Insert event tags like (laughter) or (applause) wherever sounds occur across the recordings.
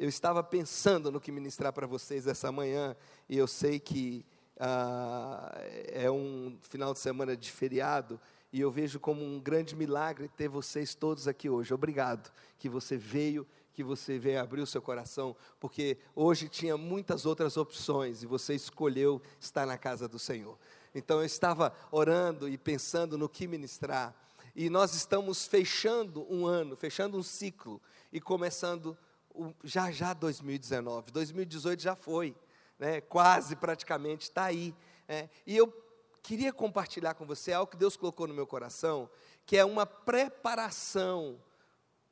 eu estava pensando no que ministrar para vocês essa manhã, e eu sei que ah, é um final de semana de feriado, e eu vejo como um grande milagre ter vocês todos aqui hoje. Obrigado que você veio, que você veio abrir o seu coração, porque hoje tinha muitas outras opções e você escolheu estar na casa do Senhor. Então eu estava orando e pensando no que ministrar, e nós estamos fechando um ano, fechando um ciclo e começando já já 2019. 2018 já foi, né? quase praticamente está aí. É, e eu queria compartilhar com você algo que Deus colocou no meu coração, que é uma preparação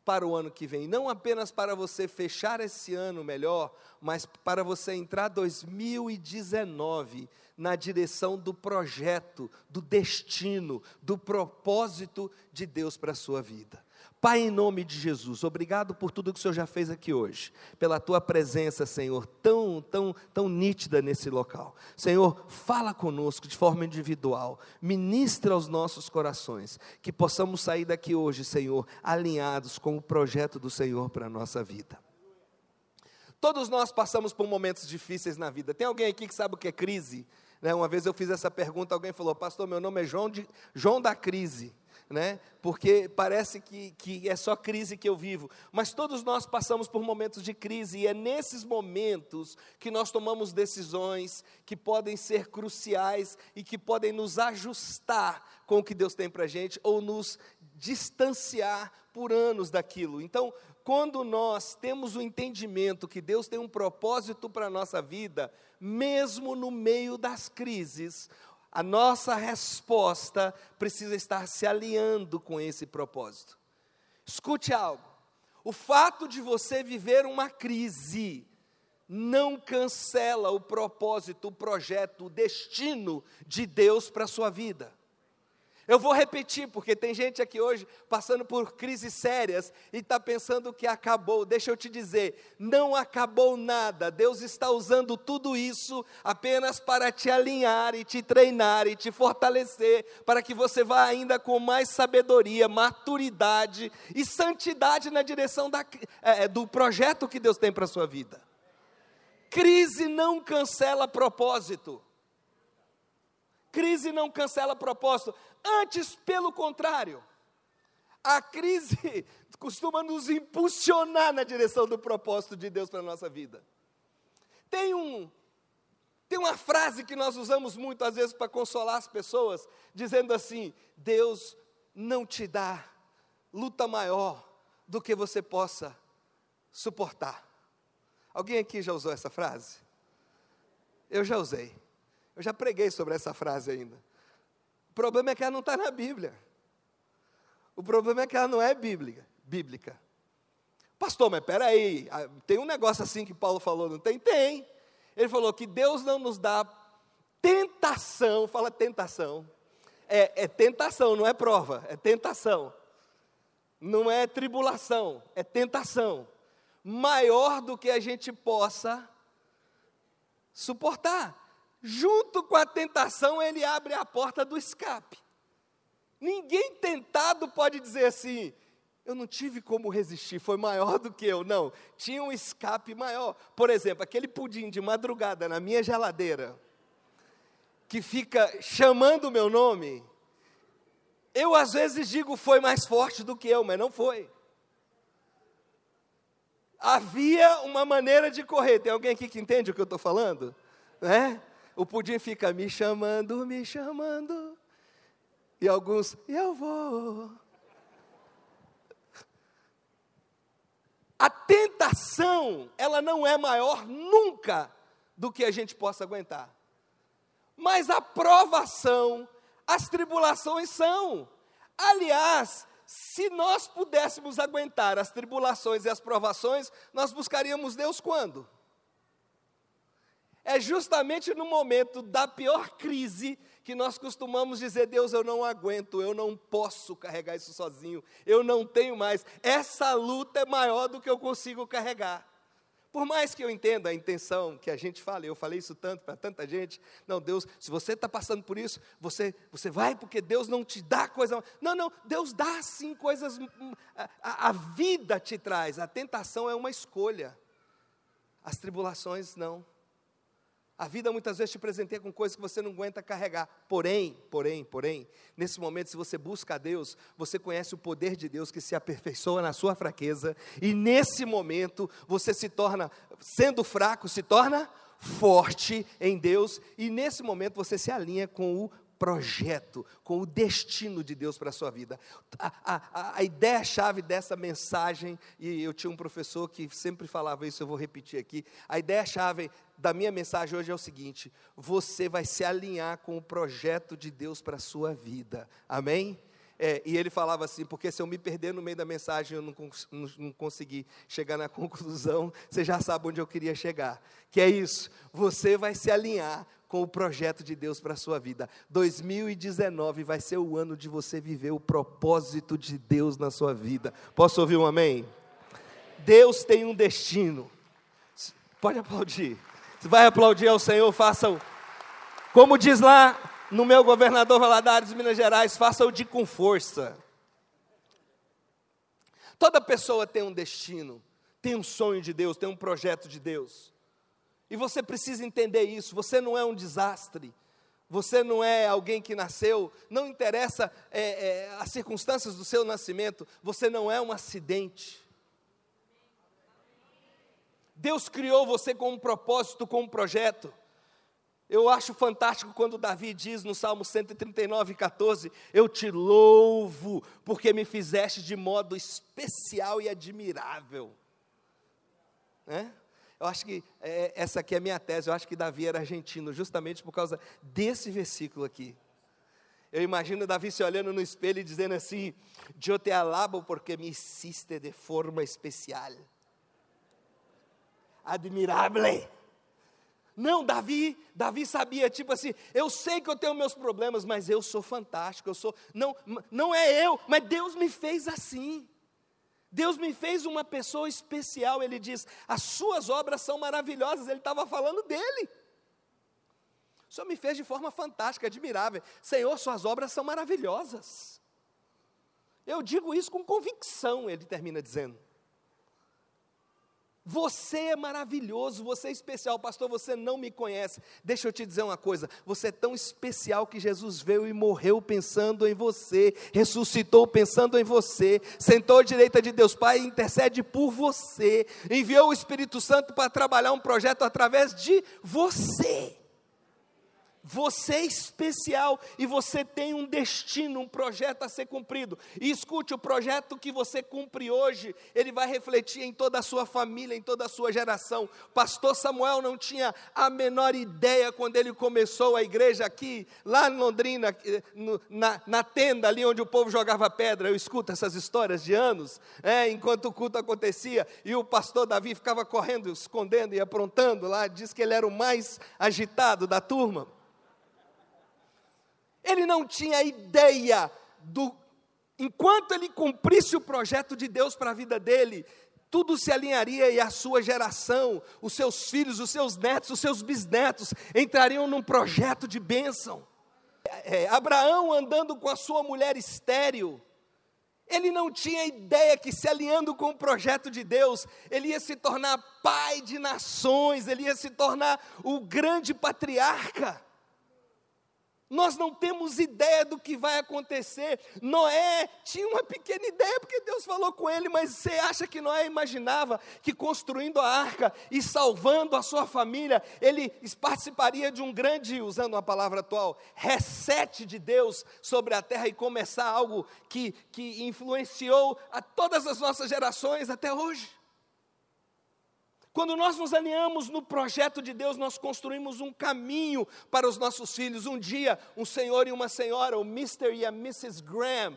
para o ano que vem, não apenas para você fechar esse ano melhor, mas para você entrar 2019 na direção do projeto, do destino, do propósito de Deus para a sua vida. Pai, em nome de Jesus, obrigado por tudo que o Senhor já fez aqui hoje, pela tua presença, Senhor, tão, tão, tão nítida nesse local. Senhor, fala conosco de forma individual, ministra aos nossos corações, que possamos sair daqui hoje, Senhor, alinhados com o projeto do Senhor para a nossa vida. Todos nós passamos por momentos difíceis na vida. Tem alguém aqui que sabe o que é crise? Né? Uma vez eu fiz essa pergunta, alguém falou, pastor, meu nome é João, de, João da Crise né? porque parece que, que é só crise que eu vivo. Mas todos nós passamos por momentos de crise, e é nesses momentos que nós tomamos decisões que podem ser cruciais e que podem nos ajustar com o que Deus tem para a gente, ou nos distanciar por anos daquilo. Então, quando nós temos o entendimento que Deus tem um propósito para a nossa vida, mesmo no meio das crises, a nossa resposta precisa estar se alinhando com esse propósito. Escute algo: o fato de você viver uma crise não cancela o propósito, o projeto, o destino de Deus para a sua vida. Eu vou repetir, porque tem gente aqui hoje passando por crises sérias e está pensando que acabou. Deixa eu te dizer, não acabou nada. Deus está usando tudo isso apenas para te alinhar e te treinar e te fortalecer, para que você vá ainda com mais sabedoria, maturidade e santidade na direção da, é, do projeto que Deus tem para a sua vida. Crise não cancela propósito. Crise não cancela propósito. Antes, pelo contrário, a crise (laughs) costuma nos impulsionar na direção do propósito de Deus para a nossa vida. Tem um tem uma frase que nós usamos muito às vezes para consolar as pessoas, dizendo assim: Deus não te dá luta maior do que você possa suportar. Alguém aqui já usou essa frase? Eu já usei. Eu já preguei sobre essa frase ainda problema é que ela não está na Bíblia. O problema é que ela não é bíblica. bíblica. Pastor, mas peraí, tem um negócio assim que Paulo falou, não tem? Tem. Ele falou que Deus não nos dá tentação, fala tentação. É, é tentação, não é prova, é tentação. Não é tribulação, é tentação. Maior do que a gente possa suportar junto com a tentação, ele abre a porta do escape. Ninguém tentado pode dizer assim: eu não tive como resistir, foi maior do que eu. Não, tinha um escape maior. Por exemplo, aquele pudim de madrugada na minha geladeira, que fica chamando o meu nome, eu às vezes digo foi mais forte do que eu, mas não foi. Havia uma maneira de correr. Tem alguém aqui que entende o que eu estou falando? Né? O pudim fica me chamando, me chamando. E alguns, eu vou. A tentação, ela não é maior nunca do que a gente possa aguentar. Mas a provação, as tribulações são. Aliás, se nós pudéssemos aguentar as tribulações e as provações, nós buscaríamos Deus quando? É justamente no momento da pior crise que nós costumamos dizer: Deus, eu não aguento, eu não posso carregar isso sozinho, eu não tenho mais. Essa luta é maior do que eu consigo carregar. Por mais que eu entenda a intenção que a gente fala, eu falei isso tanto para tanta gente, não, Deus, se você está passando por isso, você, você vai porque Deus não te dá coisa. Não, não, Deus dá sim coisas, hum, hum, a, a vida te traz, a tentação é uma escolha. As tribulações, não. A vida muitas vezes te presenteia com coisas que você não aguenta carregar. Porém, porém, porém, nesse momento, se você busca a Deus, você conhece o poder de Deus que se aperfeiçoa na sua fraqueza, e nesse momento você se torna, sendo fraco, se torna forte em Deus, e nesse momento você se alinha com o projeto, com o destino de Deus para a sua vida. A, a, a ideia-chave dessa mensagem, e eu tinha um professor que sempre falava isso, eu vou repetir aqui. A ideia-chave da minha mensagem hoje é o seguinte: você vai se alinhar com o projeto de Deus para a sua vida. Amém? É, e ele falava assim, porque se eu me perder no meio da mensagem, eu não, não, não consegui chegar na (laughs) conclusão, você já sabe onde eu queria chegar. Que é isso, você vai se alinhar com o projeto de Deus para a sua vida. 2019 vai ser o ano de você viver o propósito de Deus na sua vida. Posso ouvir um amém? Deus tem um destino. Pode aplaudir. Se vai aplaudir ao Senhor, faça o. Como diz lá no meu governador Valadares, Minas Gerais, faça-o de com força. Toda pessoa tem um destino, tem um sonho de Deus, tem um projeto de Deus. E você precisa entender isso. Você não é um desastre. Você não é alguém que nasceu. Não interessa é, é, as circunstâncias do seu nascimento. Você não é um acidente. Deus criou você com um propósito, com um projeto. Eu acho fantástico quando Davi diz no Salmo 139, 14: Eu te louvo, porque me fizeste de modo especial e admirável. É? Eu acho que é, essa aqui é a minha tese. Eu acho que Davi era argentino, justamente por causa desse versículo aqui. Eu imagino Davi se olhando no espelho e dizendo assim: Eu te alabo porque me hiciste de forma especial, admirável. Não, Davi, Davi sabia, tipo assim, eu sei que eu tenho meus problemas, mas eu sou fantástico, eu sou, não, não é eu, mas Deus me fez assim. Deus me fez uma pessoa especial, ele diz, as suas obras são maravilhosas, ele estava falando dele. O Senhor me fez de forma fantástica, admirável. Senhor, suas obras são maravilhosas. Eu digo isso com convicção, ele termina dizendo. Você é maravilhoso, você é especial, pastor. Você não me conhece. Deixa eu te dizer uma coisa: você é tão especial que Jesus veio e morreu pensando em você, ressuscitou pensando em você, sentou à direita de Deus Pai e intercede por você, enviou o Espírito Santo para trabalhar um projeto através de você. Você é especial e você tem um destino, um projeto a ser cumprido. E escute, o projeto que você cumpre hoje, ele vai refletir em toda a sua família, em toda a sua geração. Pastor Samuel não tinha a menor ideia quando ele começou a igreja aqui, lá em Londrina, na, na tenda ali onde o povo jogava pedra. Eu escuto essas histórias de anos, é, enquanto o culto acontecia, e o pastor Davi ficava correndo, escondendo e aprontando lá, diz que ele era o mais agitado da turma. Ele não tinha ideia do. Enquanto ele cumprisse o projeto de Deus para a vida dele, tudo se alinharia e a sua geração, os seus filhos, os seus netos, os seus bisnetos entrariam num projeto de bênção. É, Abraão andando com a sua mulher estéril, ele não tinha ideia que se alinhando com o projeto de Deus, ele ia se tornar pai de nações, ele ia se tornar o grande patriarca. Nós não temos ideia do que vai acontecer. Noé tinha uma pequena ideia, porque Deus falou com ele, mas você acha que Noé imaginava que construindo a arca e salvando a sua família, ele participaria de um grande, usando uma palavra atual, reset de Deus sobre a terra e começar algo que, que influenciou a todas as nossas gerações até hoje? Quando nós nos alinhamos no projeto de Deus, nós construímos um caminho para os nossos filhos. Um dia, um senhor e uma senhora, o Mr. e a Mrs. Graham,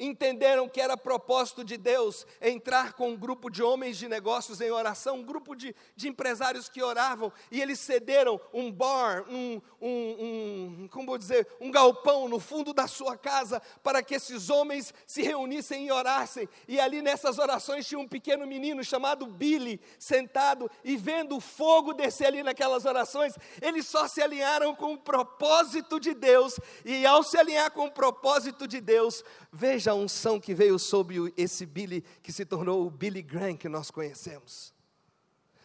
entenderam que era propósito de Deus entrar com um grupo de homens de negócios em oração, um grupo de, de empresários que oravam, e eles cederam um bar, um, um, um, como vou dizer, um galpão no fundo da sua casa, para que esses homens se reunissem e orassem. E ali nessas orações tinha um pequeno menino chamado Billy, sentado e vendo o fogo descer ali naquelas orações. Eles só se alinharam com o propósito de Deus, e ao se alinhar com o propósito de Deus, veja a unção que veio sobre esse Billy, que se tornou o Billy Graham que nós conhecemos.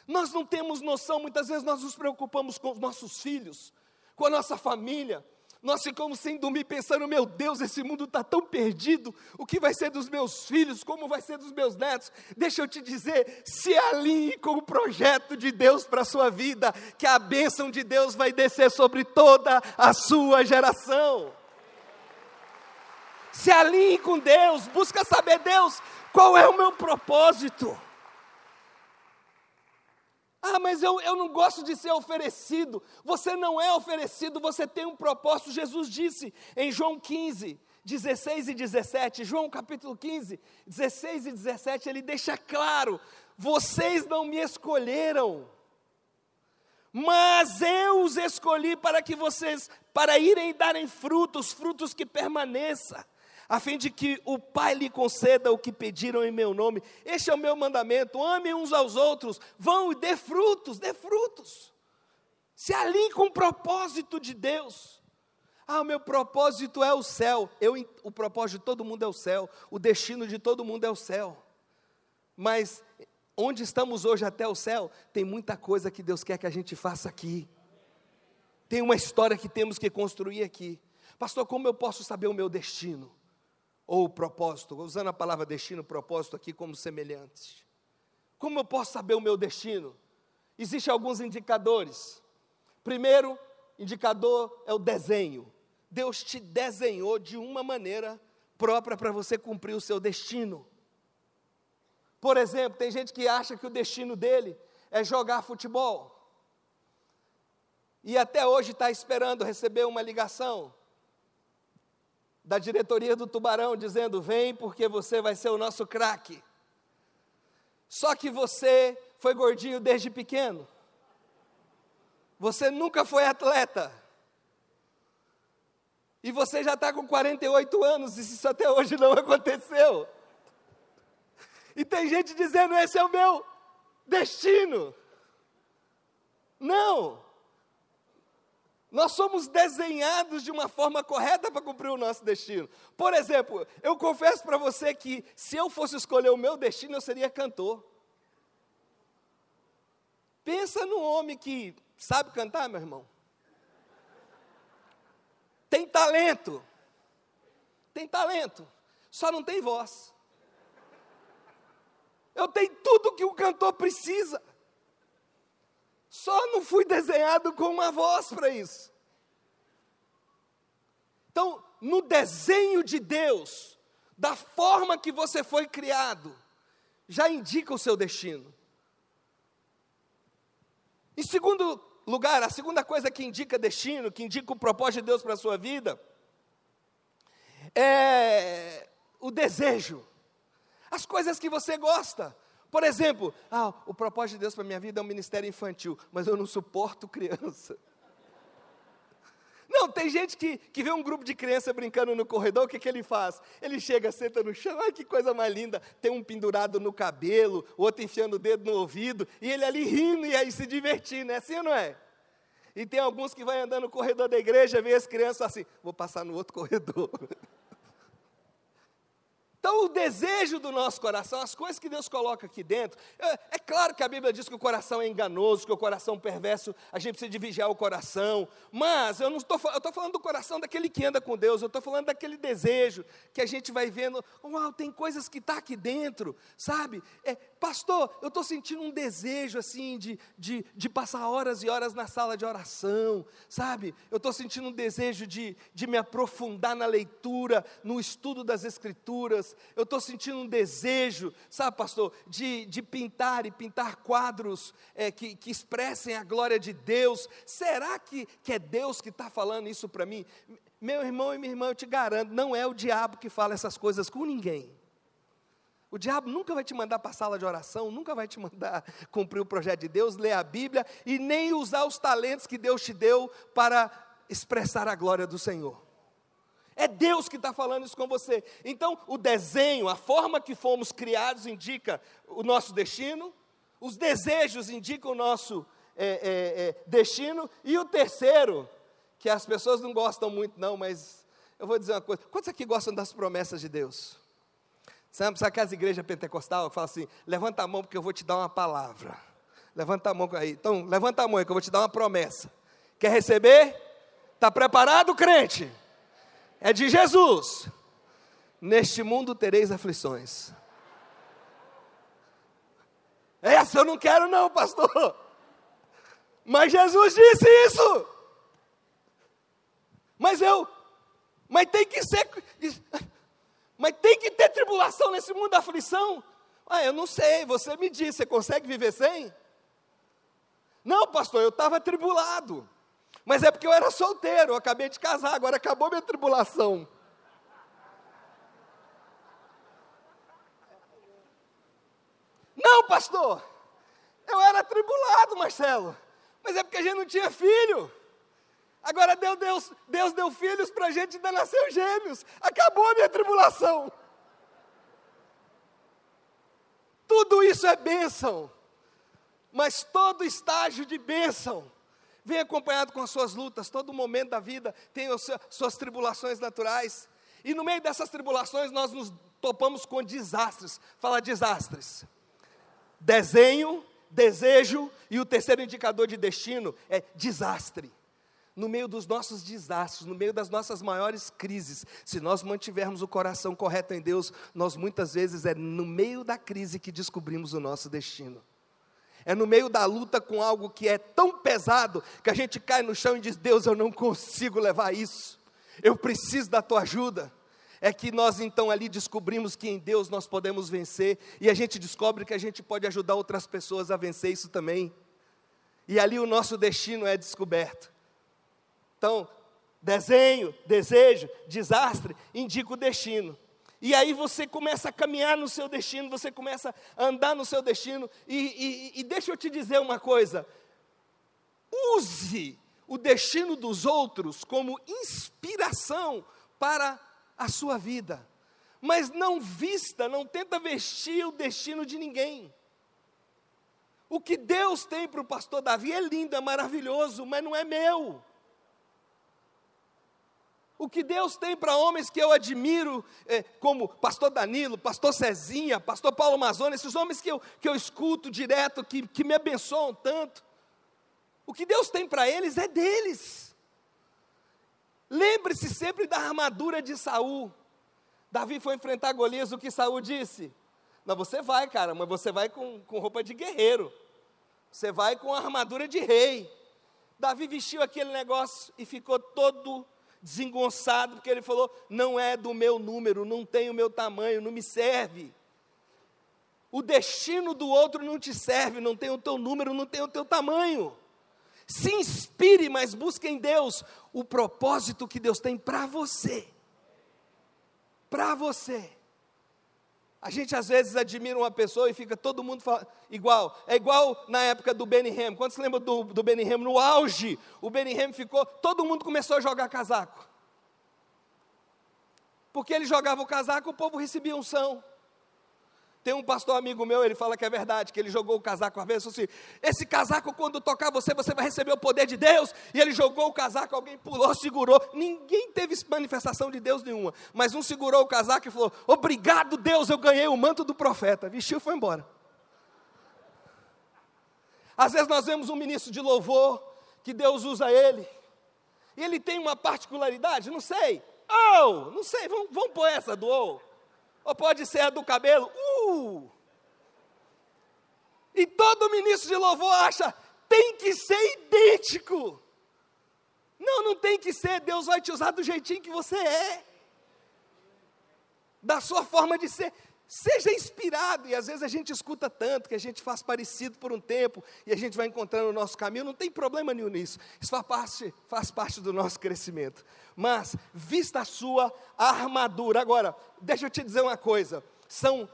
Nós não temos noção, muitas vezes nós nos preocupamos com os nossos filhos, com a nossa família, nós ficamos sem dormir pensando: meu Deus, esse mundo está tão perdido, o que vai ser dos meus filhos, como vai ser dos meus netos? Deixa eu te dizer: se alinhe com o projeto de Deus para a sua vida, que a bênção de Deus vai descer sobre toda a sua geração. Se alinhe com Deus, busca saber, Deus, qual é o meu propósito. Ah, mas eu, eu não gosto de ser oferecido. Você não é oferecido, você tem um propósito. Jesus disse em João 15, 16 e 17, João capítulo 15, 16 e 17, ele deixa claro: vocês não me escolheram, mas eu os escolhi para que vocês, para irem darem frutos, frutos que permaneçam a fim de que o Pai lhe conceda o que pediram em meu nome. Este é o meu mandamento: amem uns aos outros, vão e dê frutos, dê frutos. Se alinhe com o propósito de Deus. Ah, o meu propósito é o céu. Eu, o propósito de todo mundo é o céu. O destino de todo mundo é o céu. Mas onde estamos hoje até o céu, tem muita coisa que Deus quer que a gente faça aqui. Tem uma história que temos que construir aqui. Pastor, como eu posso saber o meu destino? Ou propósito, usando a palavra destino, propósito aqui como semelhantes. Como eu posso saber o meu destino? Existem alguns indicadores. Primeiro indicador é o desenho. Deus te desenhou de uma maneira própria para você cumprir o seu destino. Por exemplo, tem gente que acha que o destino dele é jogar futebol. E até hoje está esperando receber uma ligação da diretoria do Tubarão dizendo: vem porque você vai ser o nosso craque. Só que você foi gordinho desde pequeno. Você nunca foi atleta. E você já está com 48 anos e isso até hoje não (laughs) aconteceu. E tem gente dizendo: esse é o meu destino. Não. Nós somos desenhados de uma forma correta para cumprir o nosso destino. Por exemplo, eu confesso para você que se eu fosse escolher o meu destino, eu seria cantor. Pensa num homem que sabe cantar, meu irmão. Tem talento. Tem talento. Só não tem voz. Eu tenho tudo que o cantor precisa. Só não fui desenhado com uma voz para isso. Então, no desenho de Deus, da forma que você foi criado, já indica o seu destino. Em segundo lugar, a segunda coisa que indica destino, que indica o propósito de Deus para a sua vida, é o desejo. As coisas que você gosta. Por exemplo, ah, o propósito de Deus para minha vida é um ministério infantil, mas eu não suporto criança. Não, tem gente que, que vê um grupo de criança brincando no corredor, o que, que ele faz? Ele chega, senta no chão, ai que coisa mais linda, tem um pendurado no cabelo, outro enfiando o dedo no ouvido, e ele ali rindo e aí se divertindo, é assim ou não é? E tem alguns que vai andando no corredor da igreja, vê as crianças assim, vou passar no outro corredor. (laughs) Então, o desejo do nosso coração, as coisas que Deus coloca aqui dentro, é, é, claro que a Bíblia diz que o coração é enganoso, que o coração perverso, a gente precisa de vigiar o coração, mas eu não estou falando do coração daquele que anda com Deus, eu estou falando daquele desejo que a gente vai vendo, uau, tem coisas que está aqui dentro, sabe? É, pastor, eu estou sentindo um desejo assim de, de, de passar horas e horas na sala de oração, sabe? Eu estou sentindo um desejo de, de me aprofundar na leitura, no estudo das Escrituras eu estou sentindo um desejo, sabe, pastor, de, de pintar e pintar quadros é, que, que expressem a glória de Deus. Será que, que é Deus que está falando isso para mim? Meu irmão e minha irmã, eu te garanto, não é o diabo que fala essas coisas com ninguém. O diabo nunca vai te mandar para a sala de oração, nunca vai te mandar (laughs) cumprir o projeto de Deus, ler a Bíblia e nem usar os talentos que Deus te deu para expressar a glória do Senhor. É Deus que está falando isso com você. Então, o desenho, a forma que fomos criados, indica o nosso destino, os desejos indicam o nosso é, é, é, destino, e o terceiro, que as pessoas não gostam muito, não, mas eu vou dizer uma coisa: quantos aqui gostam das promessas de Deus? Sabe, sabe aquelas igrejas pentecostal que falam assim: levanta a mão porque eu vou te dar uma palavra. Levanta a mão aí. Então, levanta a mão aí que eu vou te dar uma promessa. Quer receber? Está preparado, crente? É de Jesus. Neste mundo tereis aflições. Essa eu não quero, não, pastor. Mas Jesus disse isso. Mas eu, mas tem que ser, mas tem que ter tribulação nesse mundo da aflição. Ah, eu não sei, você me disse, você consegue viver sem? Não, pastor, eu estava tribulado. Mas é porque eu era solteiro, eu acabei de casar, agora acabou minha tribulação. Não, pastor, eu era tribulado, Marcelo, mas é porque a gente não tinha filho. Agora Deus, Deus, deu filhos para a gente ainda nasceu gêmeos. Acabou a minha tribulação. Tudo isso é bênção. Mas todo estágio de bênção vem acompanhado com as suas lutas. Todo momento da vida tem as suas tribulações naturais. E no meio dessas tribulações nós nos topamos com desastres. Fala desastres. Desenho, desejo e o terceiro indicador de destino é desastre no meio dos nossos desastres, no meio das nossas maiores crises, se nós mantivermos o coração correto em Deus, nós muitas vezes é no meio da crise que descobrimos o nosso destino. É no meio da luta com algo que é tão pesado que a gente cai no chão e diz: Deus, eu não consigo levar isso, eu preciso da tua ajuda. É que nós então ali descobrimos que em Deus nós podemos vencer, e a gente descobre que a gente pode ajudar outras pessoas a vencer isso também. E ali o nosso destino é descoberto. Então, desenho, desejo, desastre, indica o destino. E aí você começa a caminhar no seu destino, você começa a andar no seu destino. E, e, e deixa eu te dizer uma coisa: use o destino dos outros como inspiração para a sua vida. Mas não vista, não tenta vestir o destino de ninguém. O que Deus tem para o pastor Davi é lindo, é maravilhoso, mas não é meu. O que Deus tem para homens que eu admiro, é, como pastor Danilo, pastor Cezinha, pastor Paulo Mazona, esses homens que eu, que eu escuto direto, que, que me abençoam tanto. O que Deus tem para eles é deles. Lembre-se sempre da armadura de Saul. Davi foi enfrentar Golias, o que Saul disse? Não, você vai, cara, mas você vai com, com roupa de guerreiro. Você vai com armadura de rei. Davi vestiu aquele negócio e ficou todo desengonçado, porque ele falou: não é do meu número, não tem o meu tamanho, não me serve. O destino do outro não te serve, não tem o teu número, não tem o teu tamanho. Se inspire, mas busque em Deus o propósito que Deus tem para você. Para você. A gente às vezes admira uma pessoa e fica todo mundo igual. É igual na época do Benny Ham. Quando se lembra do, do Benny Ham? No auge, o Benny Ham ficou, todo mundo começou a jogar casaco. Porque ele jogava o casaco, o povo recebia unção. Tem um pastor amigo meu, ele fala que é verdade, que ele jogou o casaco uma vez, assim, esse casaco quando tocar você, você vai receber o poder de Deus, e ele jogou o casaco, alguém pulou, segurou, ninguém teve manifestação de Deus nenhuma, mas um segurou o casaco e falou, obrigado Deus, eu ganhei o manto do profeta, vestiu e foi embora. Às vezes nós vemos um ministro de louvor, que Deus usa ele, e ele tem uma particularidade, não sei, oh, não sei, vamos, vamos pôr essa do. Oh. Ou pode ser a do cabelo? Uh! E todo ministro de louvor acha, tem que ser idêntico. Não, não tem que ser, Deus vai te usar do jeitinho que você é. Da sua forma de ser. Seja inspirado, e às vezes a gente escuta tanto que a gente faz parecido por um tempo e a gente vai encontrando o nosso caminho, não tem problema nenhum nisso, isso faz parte, faz parte do nosso crescimento. Mas, vista a sua armadura, agora, deixa eu te dizer uma coisa: são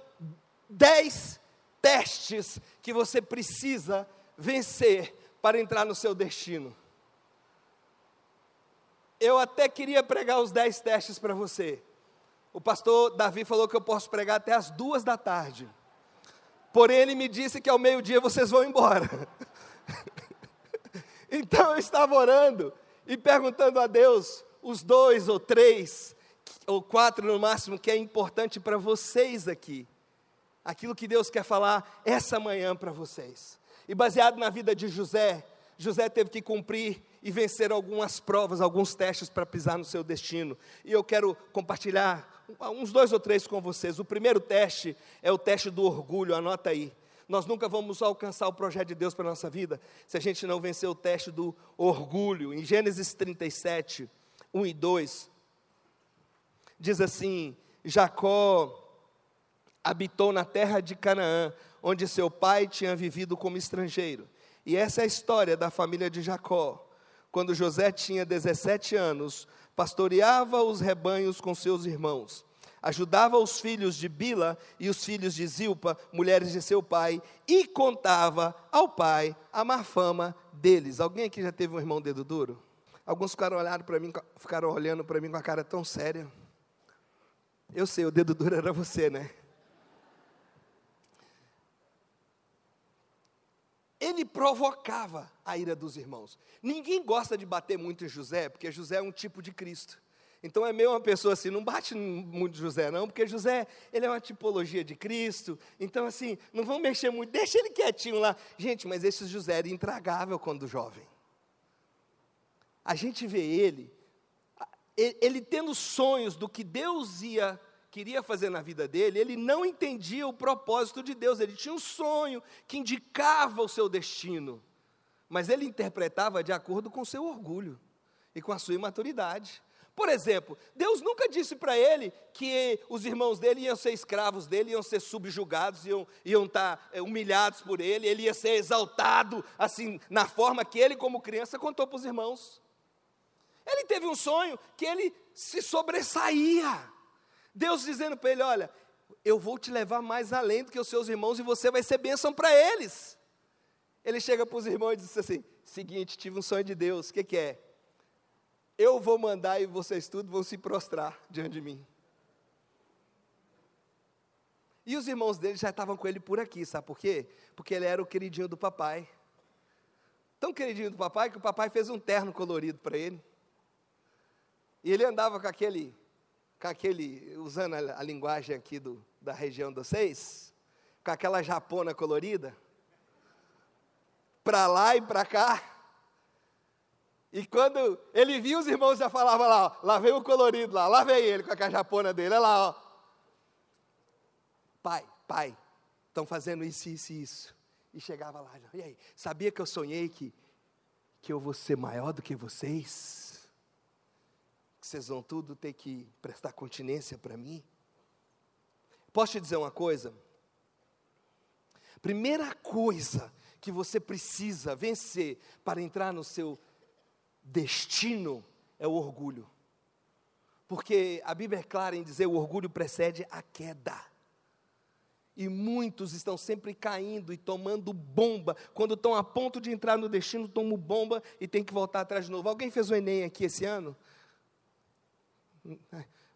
dez testes que você precisa vencer para entrar no seu destino. Eu até queria pregar os dez testes para você o pastor Davi falou que eu posso pregar até as duas da tarde. Porém, ele me disse que ao meio-dia vocês vão embora. (laughs) então eu estava orando e perguntando a Deus os dois ou três ou quatro no máximo que é importante para vocês aqui. Aquilo que Deus quer falar essa manhã para vocês. E baseado na vida de José, José teve que cumprir e vencer algumas provas, alguns testes para pisar no seu destino. E eu quero compartilhar uns dois ou três com vocês. O primeiro teste é o teste do orgulho, anota aí. Nós nunca vamos alcançar o projeto de Deus para a nossa vida se a gente não vencer o teste do orgulho. Em Gênesis 37, 1 e 2, diz assim: Jacó habitou na terra de Canaã, onde seu pai tinha vivido como estrangeiro. E essa é a história da família de Jacó. Quando José tinha 17 anos, pastoreava os rebanhos com seus irmãos ajudava os filhos de Bila e os filhos de Zilpa, mulheres de seu pai, e contava ao pai a má fama deles. Alguém aqui já teve um irmão dedo duro? Alguns ficaram olhando para mim, ficaram olhando para mim com a cara tão séria. Eu sei, o dedo duro era você, né? Ele provocava a ira dos irmãos. Ninguém gosta de bater muito em José, porque José é um tipo de Cristo. Então é meio uma pessoa assim, não bate muito José não, porque José, ele é uma tipologia de Cristo. Então assim, não vão mexer muito, deixa ele quietinho lá. Gente, mas esse José era intragável quando jovem. A gente vê ele, ele tendo sonhos do que Deus ia queria fazer na vida dele, ele não entendia o propósito de Deus. Ele tinha um sonho que indicava o seu destino, mas ele interpretava de acordo com o seu orgulho e com a sua imaturidade. Por exemplo, Deus nunca disse para ele que os irmãos dele iam ser escravos dele, iam ser subjugados, iam, iam estar tá, é, humilhados por ele, ele ia ser exaltado, assim, na forma que ele, como criança, contou para os irmãos. Ele teve um sonho que ele se sobressaía. Deus dizendo para ele: Olha, eu vou te levar mais além do que os seus irmãos e você vai ser bênção para eles. Ele chega para os irmãos e diz assim: Seguinte, tive um sonho de Deus, o que, que é? eu vou mandar e vocês tudo vão se prostrar diante de mim. E os irmãos dele já estavam com ele por aqui, sabe por quê? Porque ele era o queridinho do papai. Tão queridinho do papai que o papai fez um terno colorido para ele. E ele andava com aquele, com aquele, usando a, a linguagem aqui do, da região de vocês, com aquela japona colorida, para lá e para cá. E quando ele via os irmãos já falava lá, ó, lá vem o colorido lá, lá vem ele com a cajapona dele, olha lá, ó. Pai, pai, estão fazendo isso, isso e isso. E chegava lá, e aí, sabia que eu sonhei que, que eu vou ser maior do que vocês? Que vocês vão tudo ter que prestar continência para mim? Posso te dizer uma coisa? Primeira coisa que você precisa vencer para entrar no seu destino é o orgulho. Porque a Bíblia é clara em dizer o orgulho precede a queda. E muitos estão sempre caindo e tomando bomba. Quando estão a ponto de entrar no destino, tomam bomba e tem que voltar atrás de novo. Alguém fez o Enem aqui esse ano?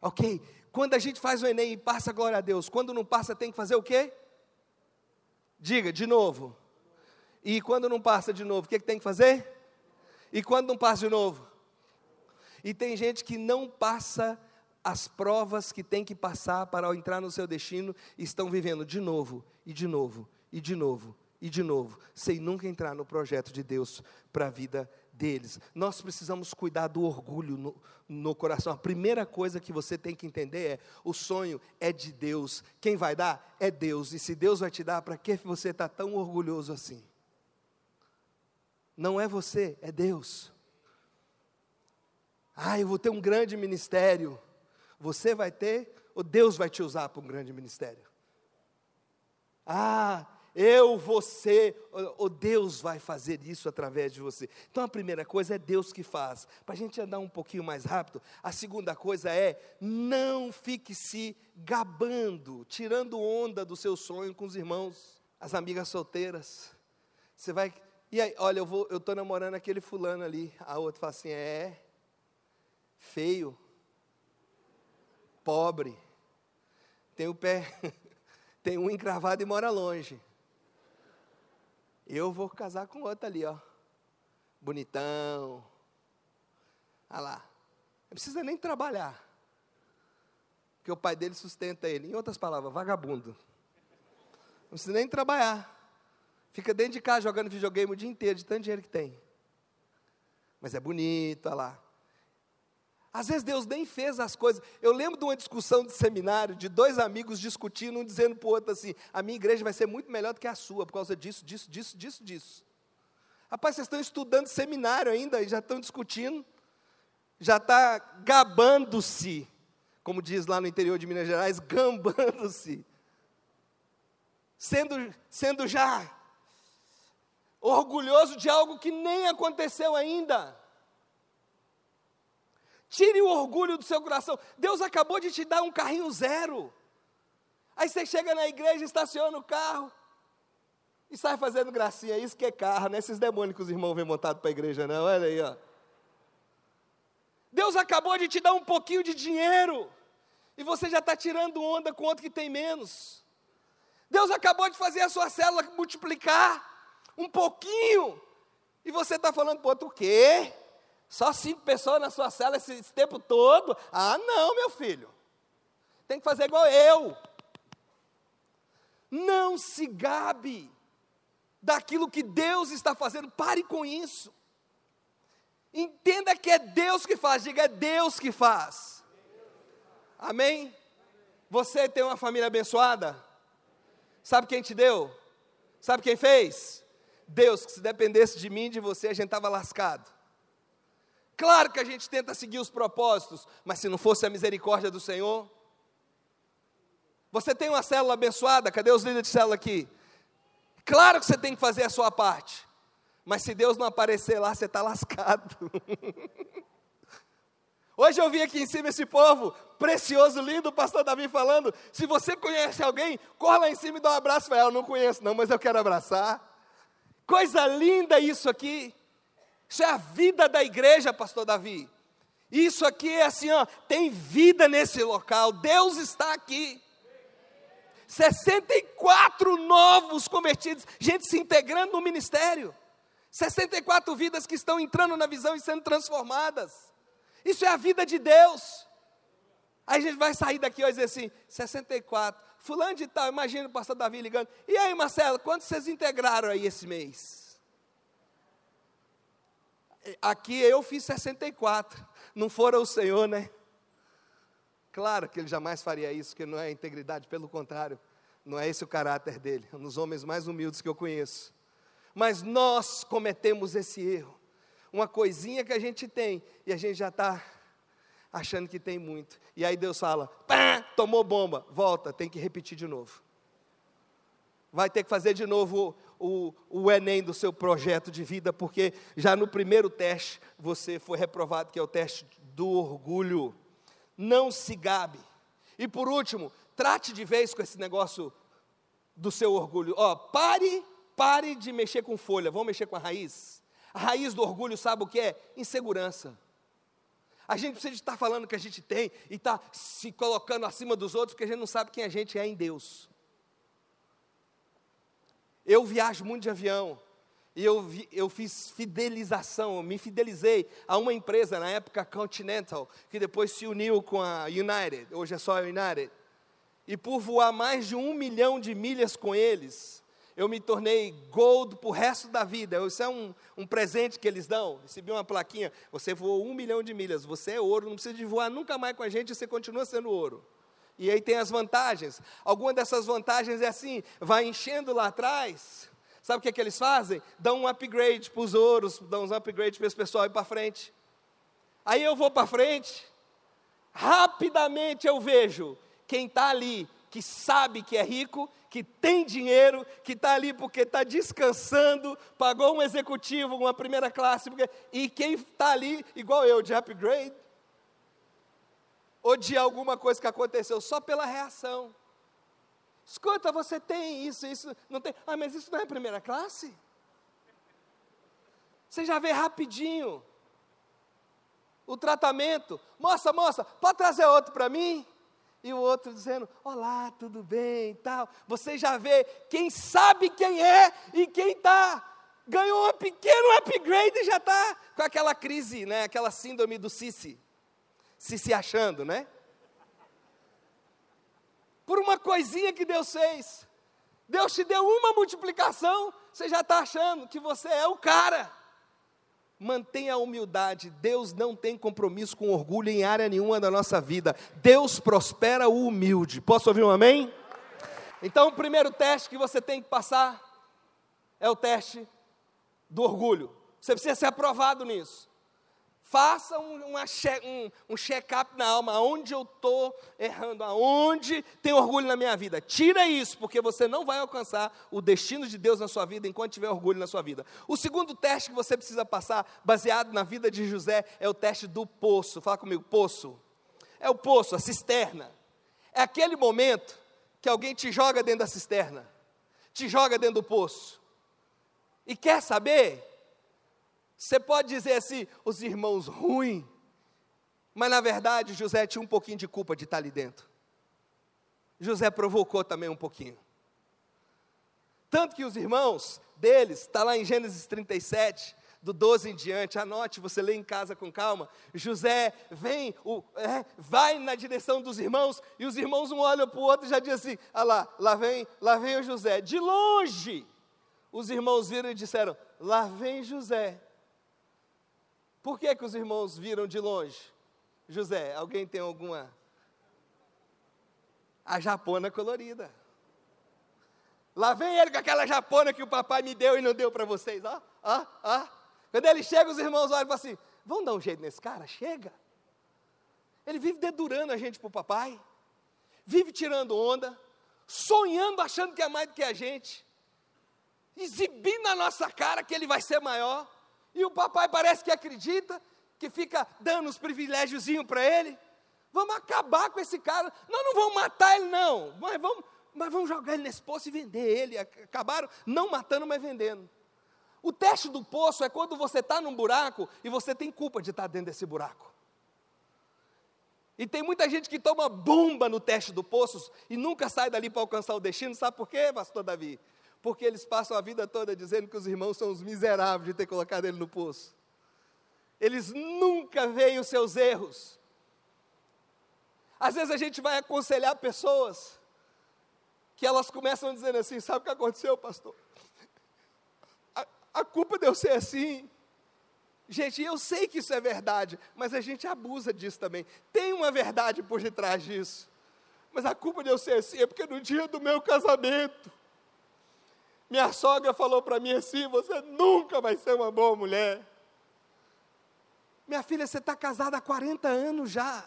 Ok. Quando a gente faz o Enem e passa, glória a Deus. Quando não passa, tem que fazer o quê? Diga, de novo. E quando não passa de novo, o que, que tem que fazer? E quando não passa de novo? E tem gente que não passa as provas que tem que passar para entrar no seu destino estão vivendo de novo, e de novo, e de novo, e de novo, sem nunca entrar no projeto de Deus para a vida deles. Nós precisamos cuidar do orgulho no, no, coração. A primeira coisa que você tem que entender é: o sonho é de Deus. Quem vai dar é Deus. E se Deus vai te dar, para que você está tão orgulhoso assim? Não é você, é Deus. Ah, eu vou ter um grande ministério. Você vai ter, ou Deus vai te usar para um grande ministério? Ah, eu, você, ou Deus vai fazer isso através de você. Então a primeira coisa é Deus que faz. Para a gente andar um pouquinho mais rápido, a segunda coisa é não fique se gabando, tirando onda do seu sonho com os irmãos, as amigas solteiras. Você vai e aí, olha, eu tô namorando aquele fulano ali. A outra fala assim: "É feio, pobre, tem o pé, (laughs) tem um encravado e mora longe. Eu vou casar com outro ali, ó. Bonitão. Olha lá. Não precisa nem trabalhar. Porque o pai dele sustenta ele. Em outras palavras, vagabundo. Não precisa nem trabalhar Fica dentro de casa jogando videogame o dia inteiro, de tanto dinheiro que tem. Mas é bonito, olha lá. Às vezes Deus nem fez as coisas. Eu lembro de uma discussão de seminário, de dois amigos discutindo, um dizendo para o outro assim: a minha igreja vai ser muito melhor do que a sua, por causa disso, disso, disso, disso, disso. Rapaz, vocês estão estudando seminário ainda e já estão discutindo, já está gabando-se, como diz lá no interior de Minas Gerais, (laughs) gambando-se, sendo, sendo já orgulhoso de algo que nem aconteceu ainda. Tire o orgulho do seu coração. Deus acabou de te dar um carrinho zero. Aí você chega na igreja, estaciona o carro e sai fazendo gracinha. Isso que é carro, né? Esses demônios que os irmãos vêm montado para a igreja, não. Olha aí, ó. Deus acabou de te dar um pouquinho de dinheiro e você já está tirando onda com outro que tem menos. Deus acabou de fazer a sua célula multiplicar um pouquinho e você está falando para outro o quê? Só cinco pessoas na sua cela esse, esse tempo todo? Ah, não, meu filho. Tem que fazer igual eu. Não se gabe daquilo que Deus está fazendo. Pare com isso. Entenda que é Deus que faz. Diga, é Deus que faz. Amém? Você tem uma família abençoada? Sabe quem te deu? Sabe quem fez? Deus, que se dependesse de mim e de você, a gente estava lascado. Claro que a gente tenta seguir os propósitos, mas se não fosse a misericórdia do Senhor. Você tem uma célula abençoada, cadê os líderes de célula aqui? Claro que você tem que fazer a sua parte, mas se Deus não aparecer lá, você está lascado. (laughs) Hoje eu vi aqui em cima esse povo precioso, lindo, o pastor Davi falando. Se você conhece alguém, corra lá em cima e dá um abraço para ela. Eu não conheço, não, mas eu quero abraçar. Coisa linda isso aqui. Isso é a vida da igreja, pastor Davi. Isso aqui é assim, ó, tem vida nesse local. Deus está aqui. 64 novos convertidos, gente se integrando no ministério. 64 vidas que estão entrando na visão e sendo transformadas. Isso é a vida de Deus. Aí a gente vai sair daqui e dizer assim: 64. Fulano de tal, imagina o pastor Davi ligando. E aí, Marcelo, quantos vocês integraram aí esse mês? Aqui eu fiz 64, não fora o Senhor, né? Claro que ele jamais faria isso, que não é integridade, pelo contrário, não é esse o caráter dele, é um dos homens mais humildes que eu conheço. Mas nós cometemos esse erro, uma coisinha que a gente tem e a gente já está achando que tem muito. E aí Deus fala: pá, tomou bomba, volta, tem que repetir de novo. Vai ter que fazer de novo o, o Enem do seu projeto de vida, porque já no primeiro teste você foi reprovado, que é o teste do orgulho. Não se gabe. E por último, trate de vez com esse negócio do seu orgulho. Ó, pare, pare de mexer com folha, vamos mexer com a raiz. A raiz do orgulho, sabe o que é? Insegurança. A gente precisa estar falando que a gente tem e estar tá se colocando acima dos outros, porque a gente não sabe quem a gente é em Deus. Eu viajo muito de avião. E eu, vi, eu fiz fidelização, eu me fidelizei a uma empresa, na época Continental, que depois se uniu com a United, hoje é só a United. E por voar mais de um milhão de milhas com eles, eu me tornei gold para o resto da vida. Isso é um, um presente que eles dão. Recebi uma plaquinha, você voou um milhão de milhas, você é ouro, não precisa de voar nunca mais com a gente, você continua sendo ouro. E aí tem as vantagens. Alguma dessas vantagens é assim: vai enchendo lá atrás. Sabe o que, é que eles fazem? Dão um upgrade para os ouros, dão um upgrade para esse pessoal ir para frente. Aí eu vou para frente, rapidamente eu vejo quem está ali, que sabe que é rico, que tem dinheiro, que está ali porque está descansando, pagou um executivo, uma primeira classe, porque... e quem está ali, igual eu, de upgrade, de alguma coisa que aconteceu só pela reação. Escuta, você tem isso, isso, não tem. Ah, mas isso não é primeira classe? Você já vê rapidinho o tratamento. Moça, moça, pode trazer outro para mim? E o outro dizendo: Olá, tudo bem e tal. Você já vê quem sabe quem é e quem está. Ganhou um pequeno upgrade e já está com aquela crise, né? aquela síndrome do Sissi se se achando, né? Por uma coisinha que Deus fez. Deus te deu uma multiplicação, você já está achando que você é o cara. Mantenha a humildade. Deus não tem compromisso com orgulho em área nenhuma da nossa vida. Deus prospera o humilde. Posso ouvir um amém? Então, o primeiro teste que você tem que passar é o teste do orgulho. Você precisa ser aprovado nisso. Faça um, um, um check-up na alma, aonde eu estou errando, aonde tem orgulho na minha vida. Tira isso, porque você não vai alcançar o destino de Deus na sua vida enquanto tiver orgulho na sua vida. O segundo teste que você precisa passar, baseado na vida de José, é o teste do poço. Fala comigo, poço. É o poço, a cisterna. É aquele momento que alguém te joga dentro da cisterna, te joga dentro do poço. E quer saber? Você pode dizer assim, os irmãos ruins, mas na verdade José tinha um pouquinho de culpa de estar ali dentro. José provocou também um pouquinho. Tanto que os irmãos deles, está lá em Gênesis 37, do 12 em diante, anote, você lê em casa com calma. José vem, o, é, vai na direção dos irmãos, e os irmãos um olham para o outro e já dizem assim: ah lá, lá vem, lá vem o José. De longe, os irmãos viram e disseram: lá vem José. Por que, que os irmãos viram de longe? José, alguém tem alguma? A japona colorida. Lá vem ele com aquela japona que o papai me deu e não deu para vocês, ó, ó, ó. Quando ele chega, os irmãos olham e falam assim: vamos dar um jeito nesse cara? Chega. Ele vive dedurando a gente para o papai, vive tirando onda, sonhando, achando que é mais do que a gente, exibindo a nossa cara que ele vai ser maior. E o papai parece que acredita, que fica dando os privilégiozinhos para ele. Vamos acabar com esse cara. Nós não vamos matar ele, não. Mas vamos, mas vamos jogar ele nesse poço e vender ele. Acabaram não matando, mas vendendo. O teste do poço é quando você está num buraco e você tem culpa de estar tá dentro desse buraco. E tem muita gente que toma bomba no teste do poço e nunca sai dali para alcançar o destino. Sabe por quê, pastor Davi? Porque eles passam a vida toda dizendo que os irmãos são os miseráveis de ter colocado ele no poço. Eles nunca veem os seus erros. Às vezes a gente vai aconselhar pessoas que elas começam dizendo assim: sabe o que aconteceu, pastor? A, a culpa de eu ser assim. Gente, eu sei que isso é verdade, mas a gente abusa disso também. Tem uma verdade por detrás disso. Mas a culpa de eu ser assim é porque no dia do meu casamento, minha sogra falou para mim assim: você nunca vai ser uma boa mulher. Minha filha, você está casada há 40 anos já.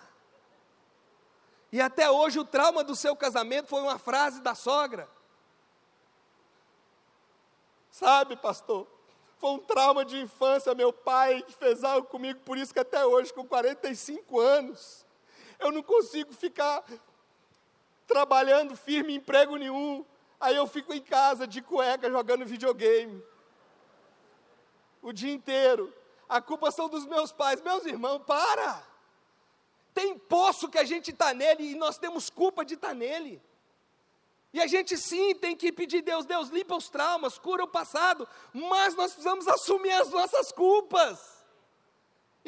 E até hoje o trauma do seu casamento foi uma frase da sogra. Sabe, pastor? Foi um trauma de infância, meu pai que fez algo comigo, por isso que até hoje, com 45 anos, eu não consigo ficar trabalhando firme em emprego nenhum, Aí eu fico em casa de cueca jogando videogame. O dia inteiro. A culpa são dos meus pais. Meus irmãos, para! Tem poço que a gente está nele e nós temos culpa de estar tá nele. E a gente sim tem que pedir Deus, Deus limpa os traumas, cura o passado, mas nós precisamos assumir as nossas culpas.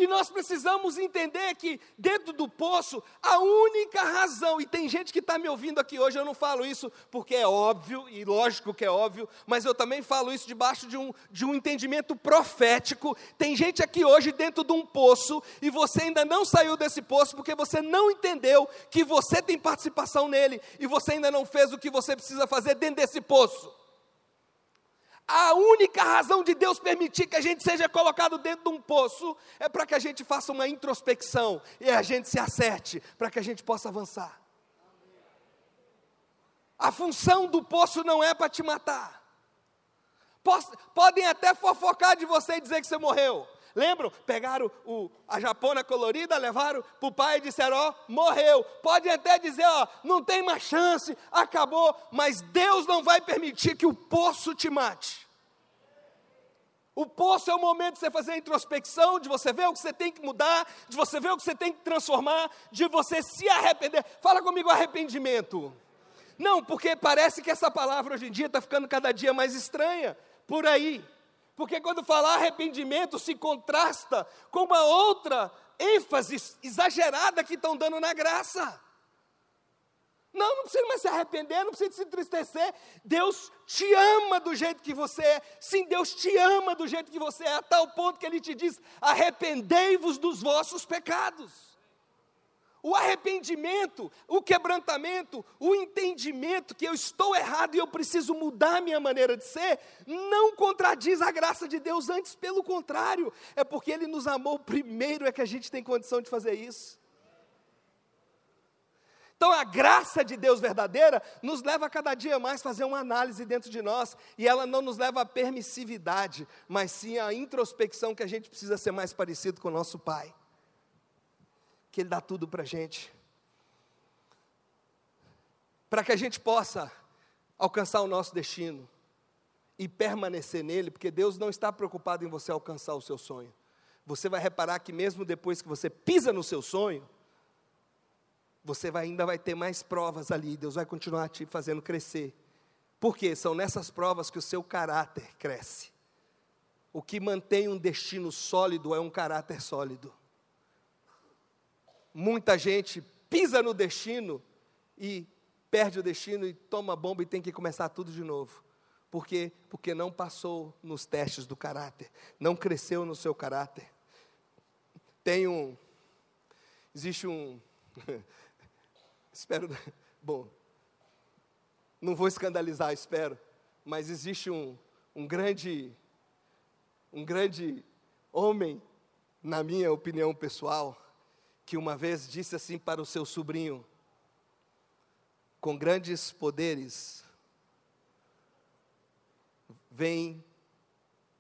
E nós precisamos entender que dentro do poço, a única razão, e tem gente que está me ouvindo aqui hoje, eu não falo isso porque é óbvio, e lógico que é óbvio, mas eu também falo isso debaixo de um, de um entendimento profético. Tem gente aqui hoje dentro de um poço, e você ainda não saiu desse poço porque você não entendeu que você tem participação nele, e você ainda não fez o que você precisa fazer dentro desse poço. A única razão de Deus permitir que a gente seja colocado dentro de um poço é para que a gente faça uma introspecção e a gente se acerte, para que a gente possa avançar. A função do poço não é para te matar. Podem até fofocar de você e dizer que você morreu. Lembram? Pegaram o, a japona colorida, levaram para o pai e disseram: Ó, morreu. Pode até dizer: Ó, não tem mais chance, acabou. Mas Deus não vai permitir que o poço te mate. O poço é o momento de você fazer a introspecção, de você ver o que você tem que mudar, de você ver o que você tem que transformar, de você se arrepender. Fala comigo arrependimento. Não, porque parece que essa palavra hoje em dia está ficando cada dia mais estranha por aí. Porque quando falar arrependimento se contrasta com uma outra ênfase exagerada que estão dando na graça. Não, não precisa mais se arrepender, não precisa se entristecer. Deus te ama do jeito que você é. Sim, Deus te ama do jeito que você é, a tal ponto que Ele te diz: arrependei-vos dos vossos pecados. O arrependimento, o quebrantamento, o entendimento que eu estou errado e eu preciso mudar a minha maneira de ser, não contradiz a graça de Deus, antes pelo contrário, é porque Ele nos amou primeiro, é que a gente tem condição de fazer isso. Então a graça de Deus verdadeira nos leva a cada dia mais fazer uma análise dentro de nós, e ela não nos leva à permissividade, mas sim à introspecção que a gente precisa ser mais parecido com o nosso Pai que Ele dá tudo para a gente. Para que a gente possa alcançar o nosso destino e permanecer nele, porque Deus não está preocupado em você alcançar o seu sonho. Você vai reparar que mesmo depois que você pisa no seu sonho, você vai, ainda vai ter mais provas ali, Deus vai continuar te fazendo crescer. Porque são nessas provas que o seu caráter cresce. O que mantém um destino sólido é um caráter sólido muita gente pisa no destino e perde o destino e toma bomba e tem que começar tudo de novo. Por quê? Porque não passou nos testes do caráter, não cresceu no seu caráter. Tem um. Existe um. (laughs) espero. Bom, não vou escandalizar, espero, mas existe um, um grande. Um grande homem, na minha opinião pessoal, que uma vez disse assim para o seu sobrinho: Com grandes poderes vem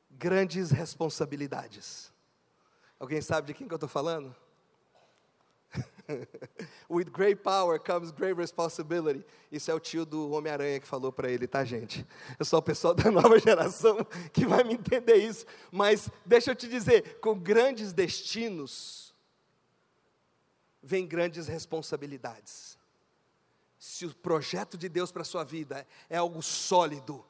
grandes responsabilidades. Alguém sabe de quem que eu estou falando? (laughs) With great power comes great responsibility. Isso é o tio do Homem-Aranha que falou para ele, tá, gente? Eu sou o pessoal da (laughs) nova geração que vai me entender isso. Mas deixa eu te dizer: com grandes destinos, vem grandes responsabilidades. Se o projeto de Deus para a sua vida é algo sólido,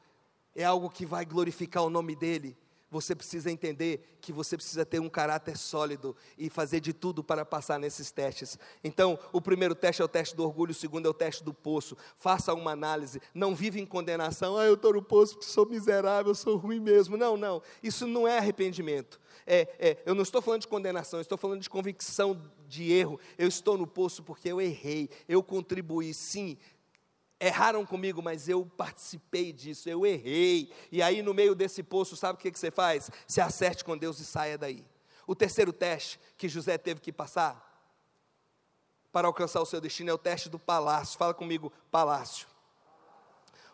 é algo que vai glorificar o nome dEle, você precisa entender que você precisa ter um caráter sólido e fazer de tudo para passar nesses testes. Então, o primeiro teste é o teste do orgulho, o segundo é o teste do poço. Faça uma análise, não vive em condenação. Ah, eu estou no poço porque sou miserável, sou ruim mesmo. Não, não, isso não é arrependimento. É, é, eu não estou falando de condenação, estou falando de convicção de erro. Eu estou no poço porque eu errei, eu contribuí, sim, erraram comigo, mas eu participei disso, eu errei. E aí, no meio desse poço, sabe o que, você faz? Se acerte com Deus e saia daí. O terceiro teste que José teve que passar para alcançar o seu destino é o teste do palácio. Fala comigo, palácio.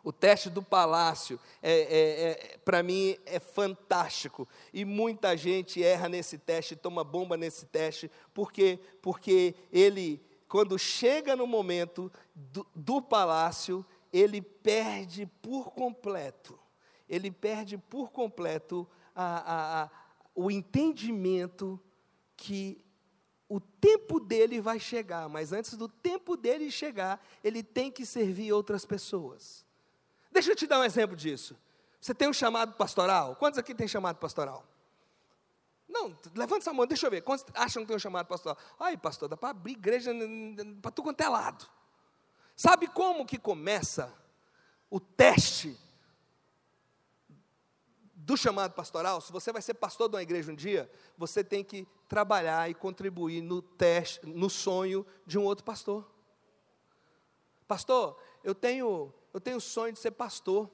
O teste do palácio, é, é, é para mim, é fantástico. E muita gente erra nesse teste, toma bomba nesse teste, porque, porque ele quando chega no momento do, do palácio, ele perde por completo, ele perde por completo a, a, a, o entendimento que o tempo dele vai chegar, mas antes do tempo dele chegar, ele tem que servir outras pessoas. Deixa eu te dar um exemplo disso. Você tem um chamado pastoral? Quantos aqui tem chamado pastoral? Não, levanta essa mão, deixa eu ver. Quantos acham que tem um chamado pastoral? Ai, pastor, dá para abrir igreja para tu quanto é lado. Sabe como que começa o teste do chamado pastoral? Se você vai ser pastor de uma igreja um dia, você tem que trabalhar e contribuir no teste, no sonho de um outro pastor. Pastor, eu tenho, eu tenho sonho de ser pastor.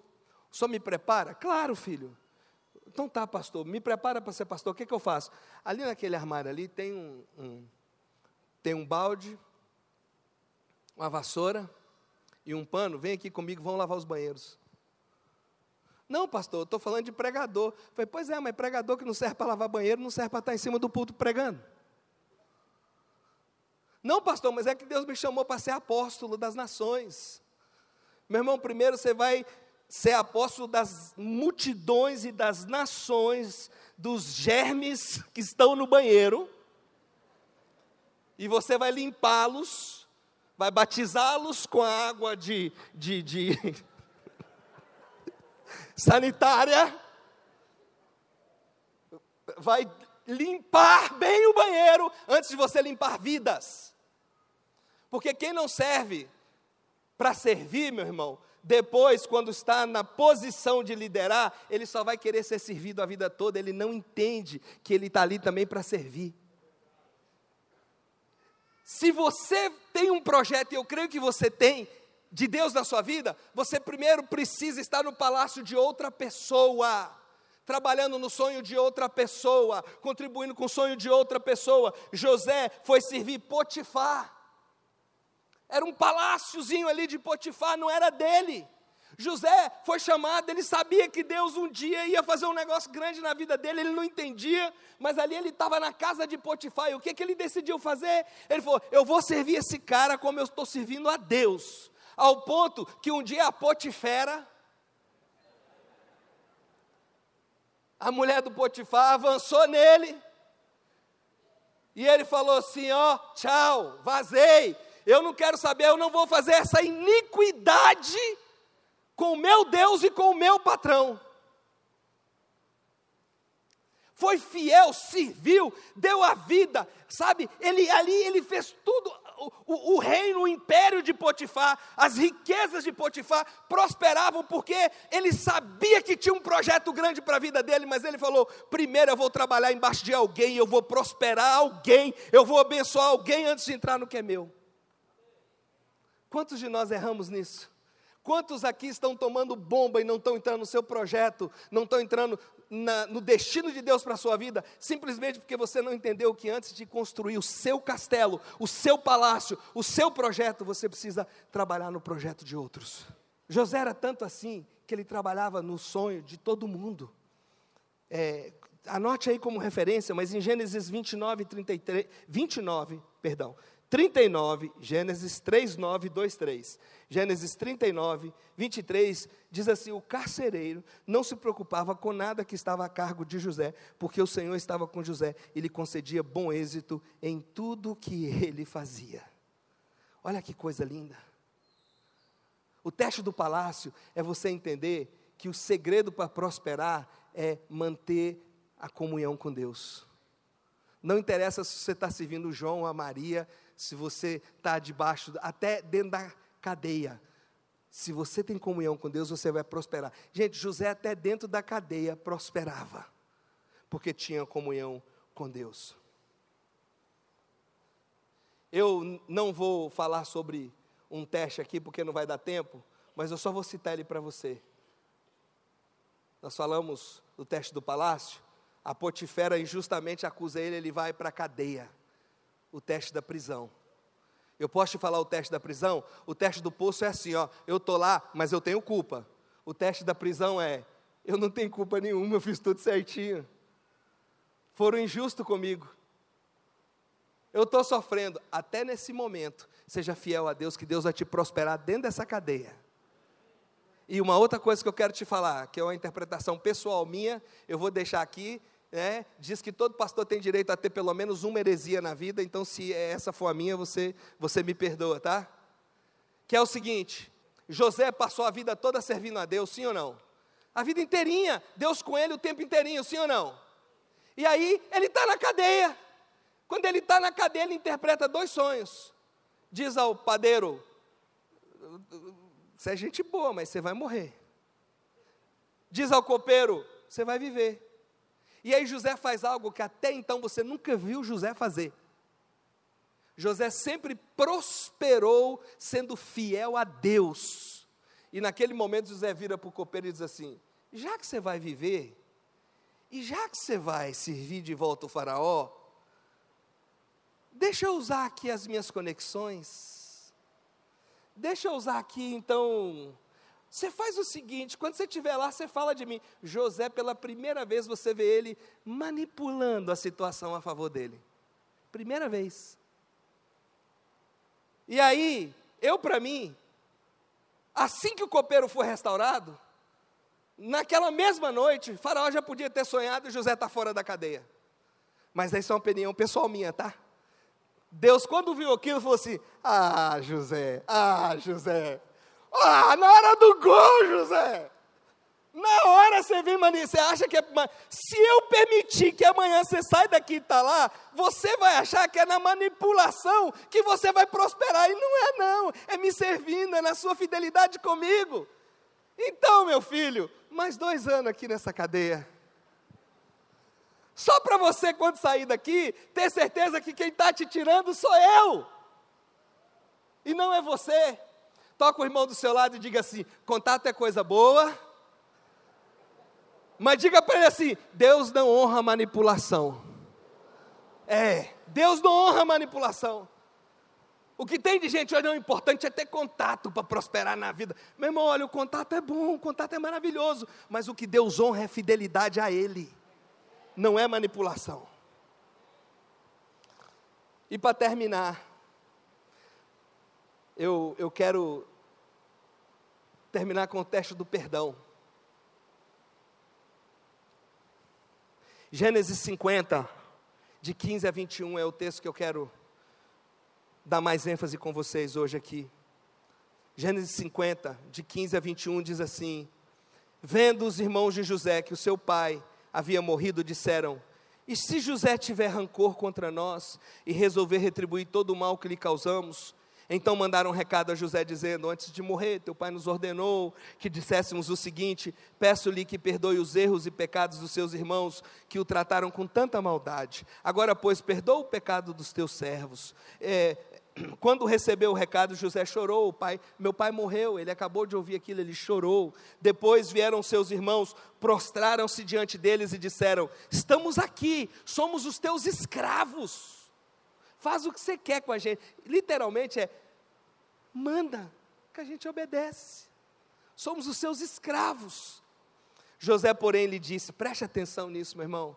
Senhor me prepara? Claro, filho. Então tá, pastor, me prepara para ser pastor, o que, que eu faço? Ali naquele armário ali tem um, um, tem um balde, uma vassoura e um pano, vem aqui comigo, vão lavar os banheiros. Não, pastor, eu estou falando de pregador. Falei, pois é, mas pregador que não serve para lavar banheiro, não serve para estar em cima do púlpito pregando. Não, pastor, mas é que Deus me chamou para ser apóstolo das nações. Meu irmão, primeiro você vai ser apóstolo das multidões e das nações, dos germes que estão no banheiro, e você vai limpá-los, vai batizá-los com a água de, de, de (laughs) sanitária, vai limpar bem o banheiro antes de você limpar vidas. Porque quem não serve para servir, meu irmão, depois, quando está na posição de liderar, ele só vai querer ser servido a vida toda, ele não entende que ele está ali também para servir. Se você tem um projeto, e eu creio que você tem, de Deus na sua vida, você primeiro precisa estar no palácio de outra pessoa, trabalhando no sonho de outra pessoa, contribuindo com o sonho de outra pessoa. José foi servir Potifar. Era um paláciozinho ali de Potifar, não era dele. José foi chamado, ele sabia que Deus um dia ia fazer um negócio grande na vida dele, ele não entendia, mas ali ele estava na casa de Potifar, e o que, que ele decidiu fazer? Ele falou: Eu vou servir esse cara como eu estou servindo a Deus, ao ponto que um dia a Potifera, a mulher do Potifar, avançou nele, e ele falou assim: Ó, tchau, vazei, eu não quero saber, eu não vou fazer essa iniquidade com o meu Deus e com o meu patrão. Foi fiel, serviu, deu a vida, sabe? Ele ali ele fez tudo. O, o, reino, o império de Potifar, as riquezas de Potifar prosperavam porque ele sabia que tinha um projeto grande para a vida dele, mas ele falou: primeiro eu vou trabalhar embaixo de alguém, eu vou prosperar alguém, eu vou abençoar alguém antes de entrar no que é meu. Quantos de nós erramos nisso? Quantos aqui estão tomando bomba e não estão entrando no seu projeto, não estão entrando na, no destino de Deus para a sua vida, simplesmente porque você não entendeu que antes de construir o seu castelo, o seu palácio, o seu projeto, você precisa trabalhar no projeto de outros. José era tanto assim que ele trabalhava no sonho de todo mundo. É, anote aí como referência, mas em Gênesis 29, 33, 29, perdão, 39, Gênesis 3, 9, 2, 3. Gênesis 39, 23, diz assim: O carcereiro não se preocupava com nada que estava a cargo de José, porque o Senhor estava com José e lhe concedia bom êxito em tudo que ele fazia. Olha que coisa linda. O teste do palácio é você entender que o segredo para prosperar é manter a comunhão com Deus. Não interessa se você está servindo João, a Maria, se você está debaixo, até dentro da cadeia. Se você tem comunhão com Deus, você vai prosperar. Gente, José até dentro da cadeia prosperava, porque tinha comunhão com Deus. Eu não vou falar sobre um teste aqui, porque não vai dar tempo, mas eu só vou citar ele para você. Nós falamos do teste do palácio, a Potifera injustamente acusa ele, ele vai para a cadeia o teste da prisão. Eu posso te falar o teste da prisão? O teste do poço é assim, ó, eu tô lá, mas eu tenho culpa. O teste da prisão é, eu não tenho culpa nenhuma, eu fiz tudo certinho. Foram injustos comigo. Eu estou sofrendo. Até nesse momento, seja fiel a Deus, que Deus vai te prosperar dentro dessa cadeia. E uma outra coisa que eu quero te falar, que é uma interpretação pessoal minha, eu vou deixar aqui, é, diz que todo pastor tem direito a ter pelo menos uma heresia na vida, então se essa for a minha, você, você me perdoa, tá? Que é o seguinte: José passou a vida toda servindo a Deus, sim ou não? A vida inteirinha, Deus com ele o tempo inteirinho, sim ou não? E aí ele está na cadeia. Quando ele está na cadeia, ele interpreta dois sonhos. Diz ao padeiro: Você é gente boa, mas você vai morrer. Diz ao copeiro: Você vai viver. E aí José faz algo que até então você nunca viu José fazer. José sempre prosperou sendo fiel a Deus. E naquele momento José vira para o copeiro e diz assim: já que você vai viver, e já que você vai servir de volta o faraó, deixa eu usar aqui as minhas conexões. Deixa eu usar aqui então você faz o seguinte: quando você estiver lá, você fala de mim. José, pela primeira vez, você vê ele manipulando a situação a favor dele. Primeira vez. E aí, eu para mim, assim que o copeiro for restaurado, naquela mesma noite, Faraó já podia ter sonhado e José está fora da cadeia. Mas essa é uma opinião pessoal minha, tá? Deus, quando viu aquilo, falou assim: Ah, José, ah, José, ah, na hora do gol, José. Na hora você vem mania, você acha que é. Se eu permitir que amanhã você saia daqui e está lá, você vai achar que é na manipulação que você vai prosperar. E não é, não. É me servindo, é na sua fidelidade comigo. Então, meu filho, mais dois anos aqui nessa cadeia. Só para você, quando sair daqui, ter certeza que quem está te tirando sou eu. E não é você. Toca o irmão do seu lado e diga assim: contato é coisa boa mas diga para ele assim: Deus não honra manipulação. É, Deus não honra manipulação. O que tem de gente, olha, o importante é ter contato para prosperar na vida. Meu irmão, olha, o contato é bom, o contato é maravilhoso, mas o que Deus honra é fidelidade a Ele, não é manipulação. E para terminar, eu, eu quero terminar com o teste do perdão. Gênesis 50, de 15 a 21 é o texto que eu quero dar mais ênfase com vocês hoje aqui. Gênesis 50, de 15 a 21 diz assim: Vendo os irmãos de José que o seu pai havia morrido, disseram: E se José tiver rancor contra nós e resolver retribuir todo o mal que lhe causamos, então mandaram um recado a José dizendo: Antes de morrer, teu pai nos ordenou que disséssemos o seguinte: Peço-lhe que perdoe os erros e pecados dos seus irmãos que o trataram com tanta maldade. Agora, pois, perdoa o pecado dos teus servos. É, (clears throat) quando recebeu o recado, José chorou. O pai, meu pai morreu. Ele acabou de ouvir aquilo, ele chorou. Depois vieram seus irmãos, prostraram-se diante deles e disseram: Estamos aqui, somos os teus escravos faz o que você quer com a gente. Literalmente é, manda, que a gente obedece. Somos os seus escravos. José, porém, lhe disse: preste atenção nisso, meu irmão.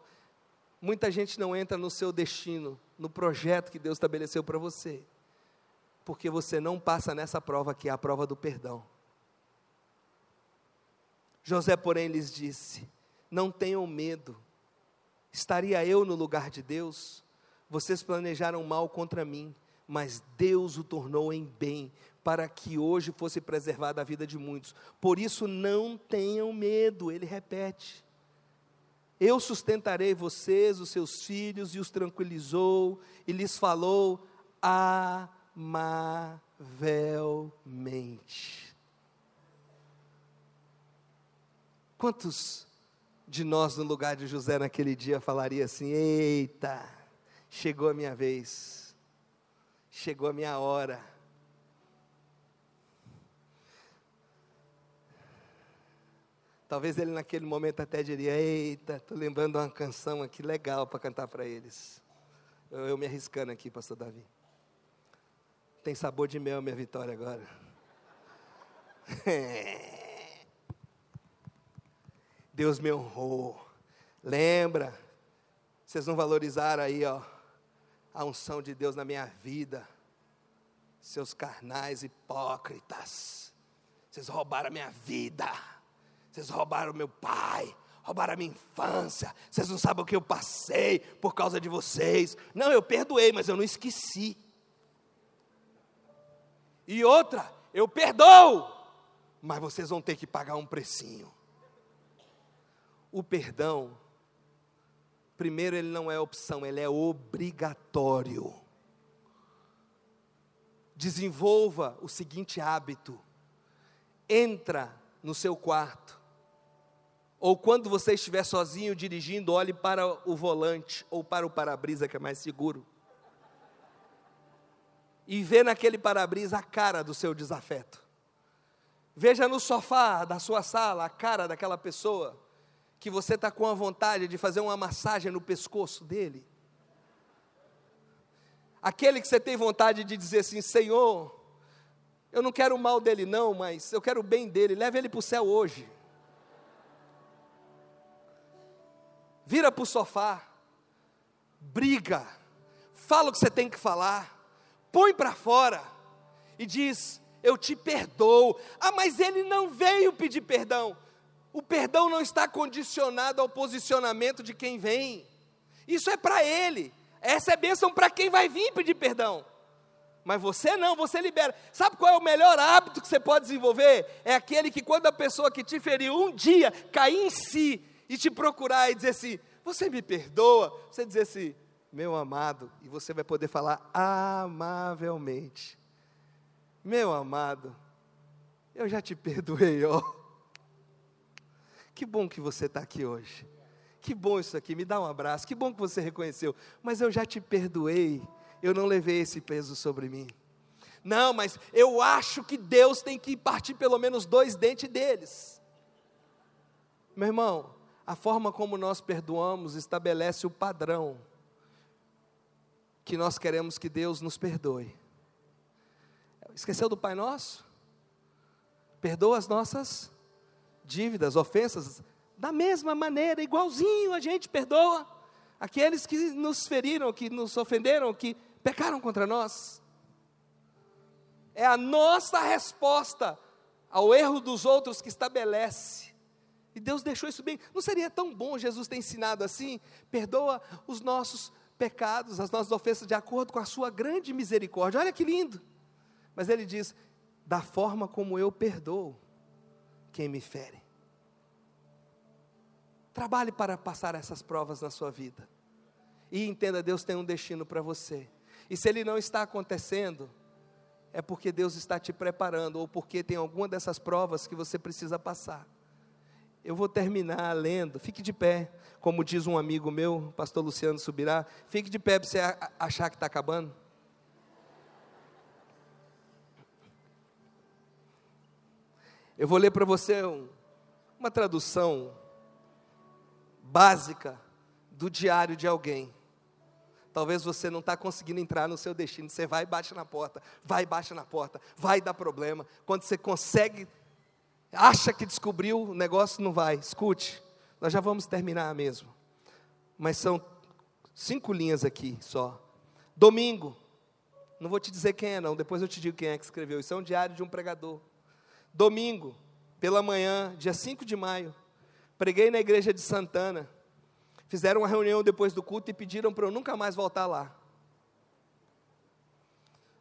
Muita gente não entra no seu destino, no projeto que Deus estabeleceu para você, porque você não passa nessa prova que é a prova do perdão. José, porém, lhes disse: Não tenham medo, estaria eu no lugar de Deus? Vocês planejaram mal contra mim, mas Deus o tornou em bem, para que hoje fosse preservada a vida de muitos. Por isso não tenham medo, ele repete. Eu sustentarei vocês, os seus filhos, e os tranquilizou, e lhes falou amavelmente. Quantos de nós no lugar de José naquele dia falaria assim: Eita, chegou a minha vez, chegou a minha hora. Talvez ele naquele momento até diria: Eita, estou lembrando uma canção aqui legal para cantar para eles. Eu, eu, me arriscando aqui, Pastor Davi. Tem sabor de mel minha vitória agora. (laughs) Deus me honrou. Lembra? Vocês não valorizaram aí, ó a unção de Deus na minha vida. Seus carnais hipócritas, vocês roubaram a minha vida, vocês roubaram meu pai, roubaram a minha infância, vocês não sabem o que eu passei por causa de vocês. Não, eu perdoei, mas eu não esqueci. E outra, eu perdoo, mas vocês vão ter que pagar um precinho. O perdão Primeiro, ele não é opção, ele é obrigatório. Desenvolva o seguinte hábito: entra no seu quarto, ou quando você estiver sozinho dirigindo, olhe para o volante ou para o para-brisa que é mais seguro. E vê naquele para-brisa a cara do seu desafeto. Veja no sofá da sua sala a cara daquela pessoa que você está com a vontade de fazer uma massagem no pescoço dele? Aquele que você tem vontade de dizer assim: Senhor, eu não quero o mal dele, não, mas eu quero o bem dele, leve ele para o céu hoje. Vira para o sofá, briga, fala o que você tem que falar, põe para fora e diz: Eu te perdoo. Ah, mas ele não veio pedir perdão. O perdão não está condicionado ao posicionamento de quem vem. Isso é para ele. Essa é bênção para quem vai vir pedir perdão. Mas você não, você libera. Sabe qual é o melhor hábito que você pode desenvolver? É aquele que quando a pessoa que te feriu um dia cair em si e te procurar e dizer assim: Você me perdoa? Você dizer assim: Meu amado, e você vai poder falar amavelmente: Meu amado, eu já te perdoei, ó. Que bom que você está aqui hoje. Que bom isso aqui, me dá um abraço. Que bom que você reconheceu. Mas eu já te perdoei. Eu não levei esse peso sobre mim. Não, mas eu acho que Deus tem que partir pelo menos dois dentes deles. Meu irmão, a forma como nós perdoamos estabelece o padrão que nós queremos que Deus nos perdoe. Esqueceu do Pai Nosso? Perdoa as nossas dívidas, ofensas, da mesma maneira, igualzinho a gente perdoa aqueles que nos feriram, que nos ofenderam, que pecaram contra nós. É a nossa resposta ao erro dos outros que estabelece. E Deus deixou isso bem. Não seria tão bom Jesus ter ensinado assim? Perdoa os nossos pecados, as nossas ofensas, de acordo com a sua grande misericórdia. Olha que lindo. Mas ele diz: da forma como eu perdoo quem me fere. Trabalhe para passar essas provas na sua vida. E entenda, Deus tem um destino para você. E se ele não está acontecendo, é porque Deus está te preparando, ou porque tem alguma dessas provas que você precisa passar. Eu vou terminar lendo, fique de pé, como diz um amigo meu, pastor Luciano Subirá, fique de pé para você achar que está acabando. Eu vou ler para você um, uma tradução básica do diário de alguém. Talvez você não está conseguindo entrar no seu destino. Você vai e bate na porta, vai e bate na porta, vai dar problema. Quando você consegue, acha que descobriu, o negócio não vai. Escute, nós já vamos terminar mesmo. Mas são cinco linhas aqui só. Domingo, não vou te dizer quem é, não, depois eu te digo quem é que escreveu. Isso é um diário de um pregador. Domingo, pela manhã, dia 5 de maio, Preguei na igreja de Santana. Fizeram uma reunião depois do culto e pediram para eu nunca mais voltar lá.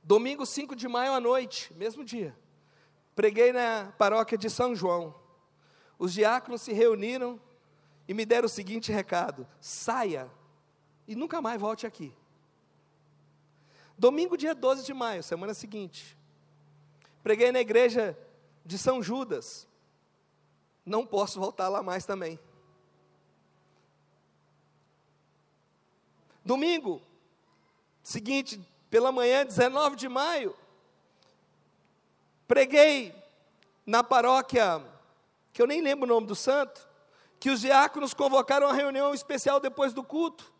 Domingo 5 de maio à noite, mesmo dia. Preguei na paróquia de São João. Os diáconos se reuniram e me deram o seguinte recado: saia e nunca mais volte aqui. Domingo, dia 12 de maio, semana seguinte. Preguei na igreja de São Judas não posso voltar lá mais também. Domingo, seguinte, pela manhã, 19 de maio, preguei na paróquia, que eu nem lembro o nome do santo, que os diáconos convocaram uma reunião especial depois do culto.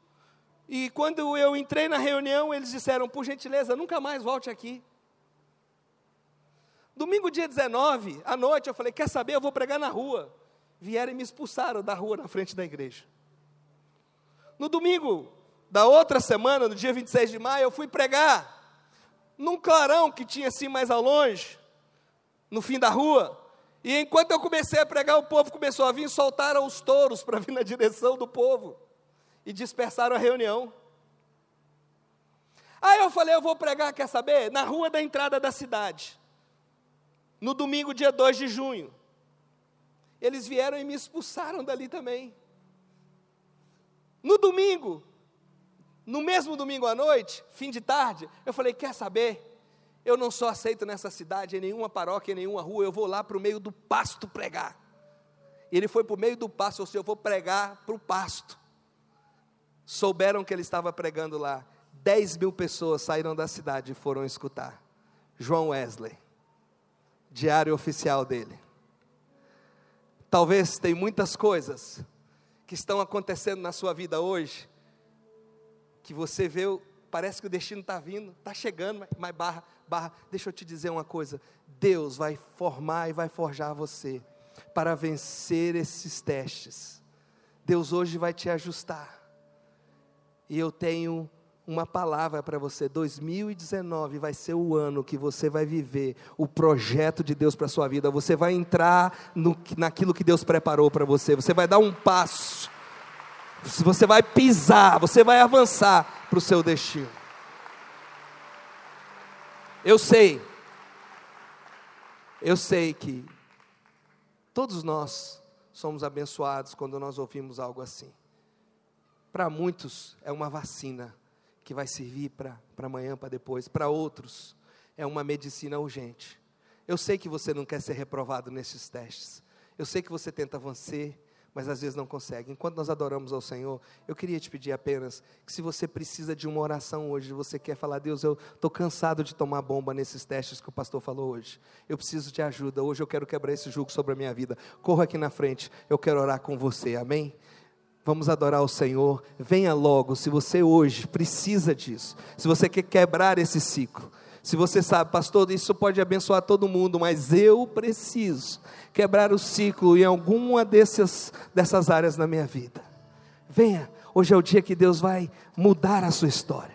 E quando eu entrei na reunião, eles disseram: por gentileza, nunca mais volte aqui. Domingo, dia 19, à noite, eu falei: Quer saber? Eu vou pregar na rua. Vieram e me expulsaram da rua na frente da igreja. No domingo da outra semana, no dia 26 de maio, eu fui pregar num clarão que tinha assim mais ao longe, no fim da rua. E enquanto eu comecei a pregar, o povo começou a vir, soltaram os touros para vir na direção do povo e dispersaram a reunião. Aí eu falei, eu vou pregar, quer saber? Na rua da entrada da cidade no domingo, dia 2 de junho. Eles vieram e me expulsaram dali também. No domingo, no mesmo domingo à noite, fim de tarde, eu falei: quer saber? Eu não sou aceito nessa cidade, em nenhuma paróquia, em nenhuma rua, eu vou lá para o meio do pasto pregar. Ele foi para o meio do pasto, ou seja, eu vou pregar para o pasto. Souberam que ele estava pregando lá. Dez mil pessoas saíram da cidade e foram escutar. João Wesley diário oficial dele. Talvez tem muitas coisas que estão acontecendo na sua vida hoje, que você vê, parece que o destino está vindo, está chegando, mas barra, barra. Deixa eu te dizer uma coisa: Deus vai formar e vai forjar você para vencer esses testes. Deus hoje vai te ajustar. E eu tenho uma palavra para você. 2019 vai ser o ano que você vai viver o projeto de Deus para a sua vida. Você vai entrar no, naquilo que Deus preparou para você. Você vai dar um passo. Você vai pisar, você vai avançar para o seu destino. Eu sei, eu sei que todos nós somos abençoados quando nós ouvimos algo assim. Para muitos é uma vacina que vai servir para amanhã, para depois. Para outros é uma medicina urgente. Eu sei que você não quer ser reprovado nesses testes. Eu sei que você tenta vencer, mas às vezes não consegue. Enquanto nós adoramos ao Senhor, eu queria te pedir apenas que se você precisa de uma oração hoje, você quer falar, Deus, eu estou cansado de tomar bomba nesses testes que o pastor falou hoje. Eu preciso de ajuda. Hoje eu quero quebrar esse jugo sobre a minha vida. Corra aqui na frente, eu quero orar com você. Amém? Vamos adorar o Senhor. Venha logo, se você hoje precisa disso. Se você quer quebrar esse ciclo. Se você sabe, pastor, isso pode abençoar todo mundo, mas eu preciso quebrar o ciclo em alguma dessas, dessas áreas na minha vida. Venha, hoje é o dia que Deus vai mudar a sua história.